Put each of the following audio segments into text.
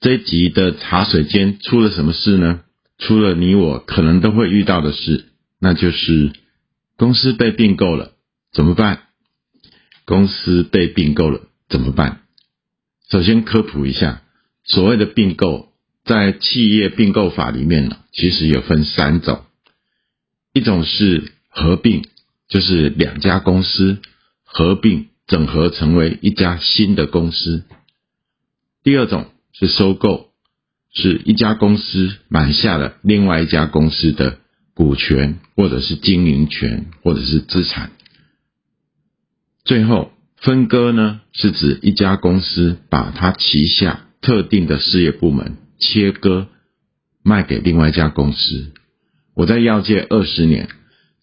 这一集的茶水间出了什么事呢？出了你我可能都会遇到的事，那就是公司被并购了，怎么办？公司被并购了怎么办？首先科普一下，所谓的并购，在企业并购法里面呢，其实有分三种，一种是合并，就是两家公司合并整合成为一家新的公司；第二种是收购，是一家公司买下了另外一家公司的股权，或者是经营权，或者是资产。最后分割呢，是指一家公司把它旗下特定的事业部门切割卖给另外一家公司。我在药界二十年，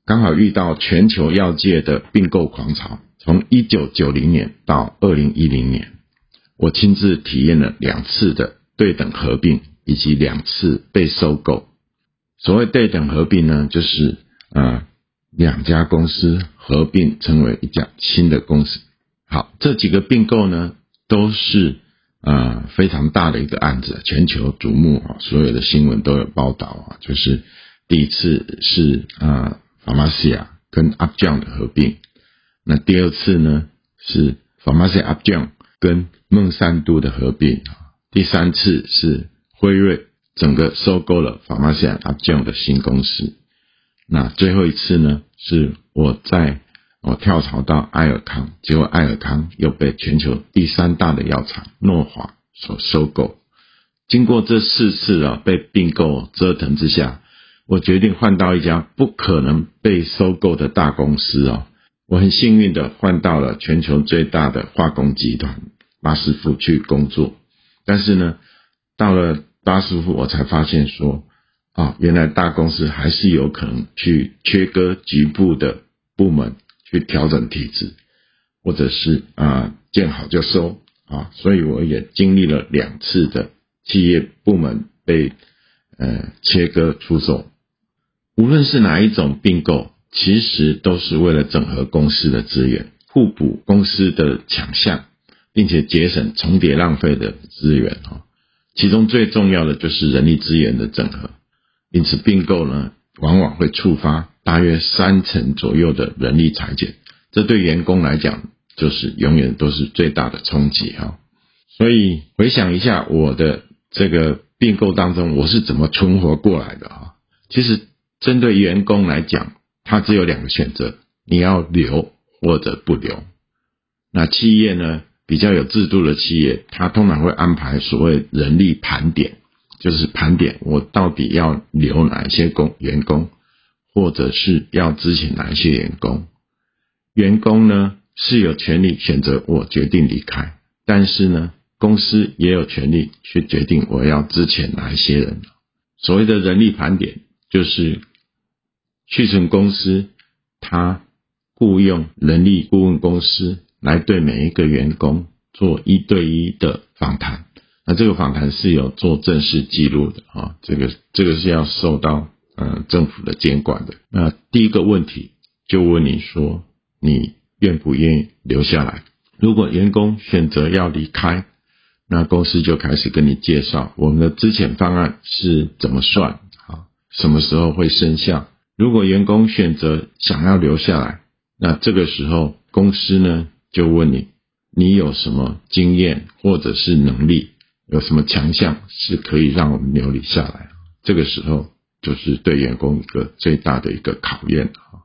刚好遇到全球药界的并购狂潮，从一九九零年到二零一零年，我亲自体验了两次的对等合并以及两次被收购。所谓对等合并呢，就是呃两家公司合并成为一家新的公司。好，这几个并购呢，都是呃非常大的一个案子，全球瞩目啊，所有的新闻都有报道啊。就是第一次是啊 Pharmacia 跟 Upjohn 的合并，那第二次呢是 Pharmacia Upjohn 跟孟山都的合并，第三次是辉瑞整个收购了 Pharmacia Upjohn 的新公司。那最后一次呢，是我在我跳槽到埃尔康，结果埃尔康又被全球第三大的药厂诺华所收购。经过这四次啊被并购折腾之下，我决定换到一家不可能被收购的大公司哦。我很幸运的换到了全球最大的化工集团巴斯夫去工作，但是呢，到了巴斯夫，我才发现说。啊，原来大公司还是有可能去切割局部的部门，去调整体制，或者是啊见好就收啊，所以我也经历了两次的企业部门被呃切割出售。无论是哪一种并购，其实都是为了整合公司的资源，互补公司的强项，并且节省重叠浪费的资源啊。其中最重要的就是人力资源的整合。因此，并购呢，往往会触发大约三成左右的人力裁减，这对员工来讲，就是永远都是最大的冲击哈。所以回想一下我的这个并购当中，我是怎么存活过来的哈？其实，针对员工来讲，他只有两个选择：你要留或者不留。那企业呢，比较有制度的企业，它通常会安排所谓人力盘点。就是盘点我到底要留哪些工员工，或者是要支请哪些员工。员工呢是有权利选择我决定离开，但是呢公司也有权利去决定我要支遣哪一些人。所谓的人力盘点，就是去成公司，他雇佣人力顾问公司来对每一个员工做一对一的访谈。那这个访谈是有做正式记录的啊，这个这个是要受到呃政府的监管的。那第一个问题就问你说，你愿不愿意留下来？如果员工选择要离开，那公司就开始跟你介绍我们的资遣方案是怎么算啊，什么时候会生效？如果员工选择想要留下来，那这个时候公司呢就问你，你有什么经验或者是能力？有什么强项是可以让我们留你下来？这个时候就是对员工一个最大的一个考验啊！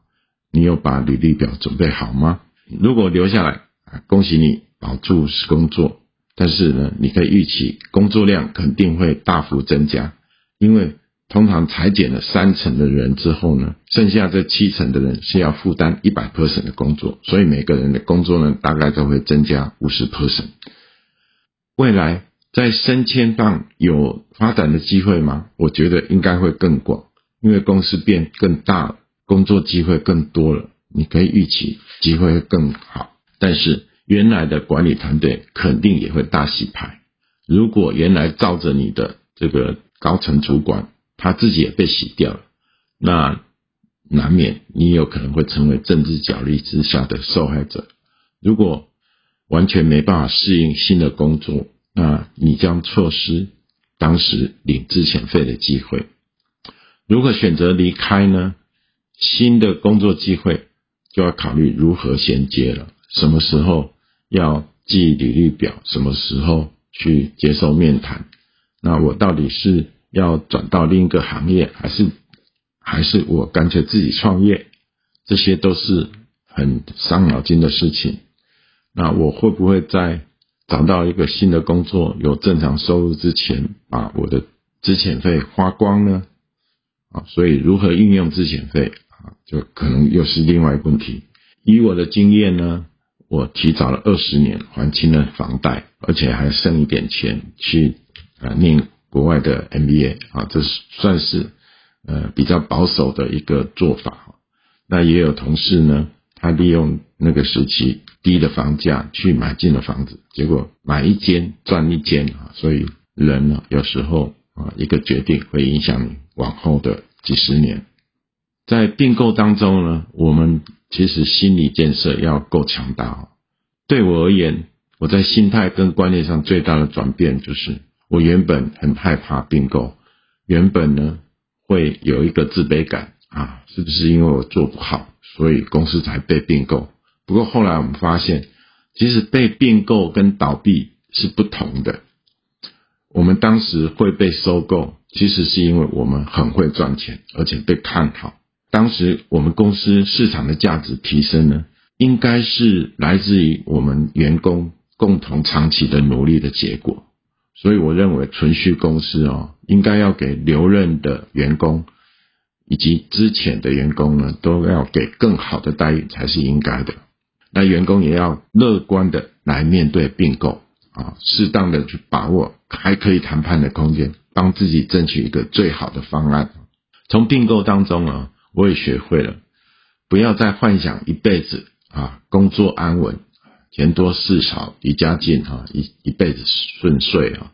你有把履历表准备好吗？如果留下来，恭喜你保住工作。但是呢，你可以预期工作量肯定会大幅增加，因为通常裁减了三成的人之后呢，剩下这七成的人是要负担一百 percent 的工作，所以每个人的工作呢，大概都会增加五十 percent。未来。在升迁上有发展的机会吗？我觉得应该会更广，因为公司变更大了，工作机会更多了，你可以预期机会会更好。但是原来的管理团队肯定也会大洗牌。如果原来罩着你的这个高层主管，他自己也被洗掉了，那难免你有可能会成为政治角力之下的受害者。如果完全没办法适应新的工作，那你将错失当时领资遣费的机会。如果选择离开呢？新的工作机会就要考虑如何衔接了。什么时候要寄履历表？什么时候去接受面谈？那我到底是要转到另一个行业，还是还是我干脆自己创业？这些都是很伤脑筋的事情。那我会不会在找到一个新的工作、有正常收入之前，把我的资遣费花光呢？啊，所以如何运用资遣费啊，就可能又是另外一个问题。以我的经验呢，我提早了二十年还清了房贷，而且还剩一点钱去啊念国外的 MBA 啊，这是算是呃比较保守的一个做法。那也有同事呢，他利用那个时期。低的房价去买进了房子，结果买一间赚一间啊！所以人呢，有时候啊，一个决定会影响你往后的几十年。在并购当中呢，我们其实心理建设要够强大。对我而言，我在心态跟观念上最大的转变就是，我原本很害怕并购，原本呢会有一个自卑感啊，是不是因为我做不好，所以公司才被并购？不过后来我们发现，其实被并购跟倒闭是不同的。我们当时会被收购，其实是因为我们很会赚钱，而且被看好。当时我们公司市场的价值提升呢，应该是来自于我们员工共同长期的努力的结果。所以我认为存续公司哦，应该要给留任的员工以及之前的员工呢，都要给更好的待遇才是应该的。那员工也要乐观的来面对并购啊，适当的去把握还可以谈判的空间，帮自己争取一个最好的方案。从并购当中啊，我也学会了不要再幻想一辈子啊工作安稳、钱多事少、离家近哈一一辈子顺遂啊。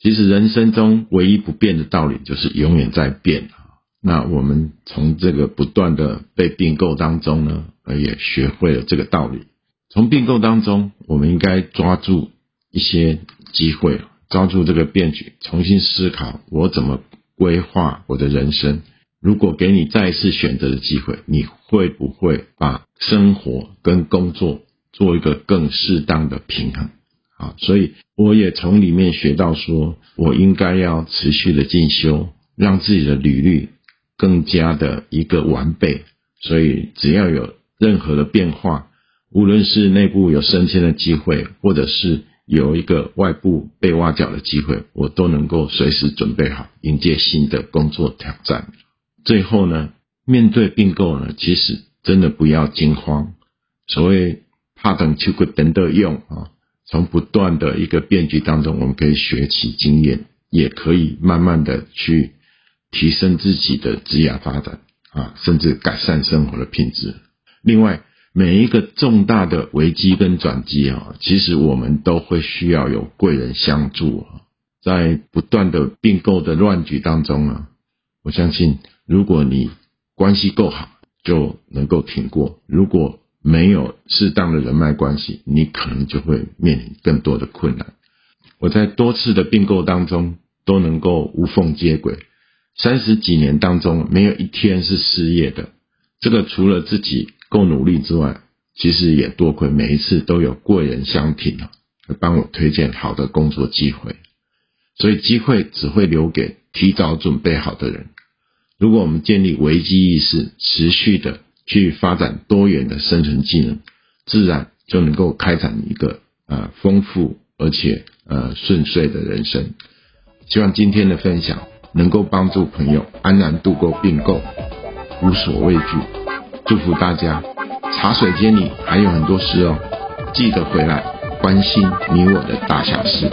其实人生中唯一不变的道理就是永远在变啊。那我们从这个不断的被并购当中呢。也学会了这个道理。从并购当中，我们应该抓住一些机会，抓住这个变局，重新思考我怎么规划我的人生。如果给你再一次选择的机会，你会不会把生活跟工作做一个更适当的平衡？啊，所以我也从里面学到，说我应该要持续的进修，让自己的履历更加的一个完备。所以只要有。任何的变化，无论是内部有升迁的机会，或者是有一个外部被挖角的机会，我都能够随时准备好迎接新的工作挑战。最后呢，面对并购呢，其实真的不要惊慌。所谓怕等秋果等的用啊，从不断的一个变局当中，我们可以学习经验，也可以慢慢的去提升自己的职业发展啊，甚至改善生活的品质。另外，每一个重大的危机跟转机啊，其实我们都会需要有贵人相助啊。在不断的并购的乱局当中呢，我相信，如果你关系够好，就能够挺过；如果没有适当的人脉关系，你可能就会面临更多的困难。我在多次的并购当中都能够无缝接轨，三十几年当中没有一天是失业的。这个除了自己。够努力之外，其实也多亏每一次都有贵人相挺啊，帮我推荐好的工作机会。所以机会只会留给提早准备好的人。如果我们建立危机意识，持续的去发展多元的生存技能，自然就能够开展一个呃丰富而且呃顺遂的人生。希望今天的分享能够帮助朋友安然度过并购，无所畏惧。祝福大家，茶水间里还有很多事哦，记得回来关心你我的大小事。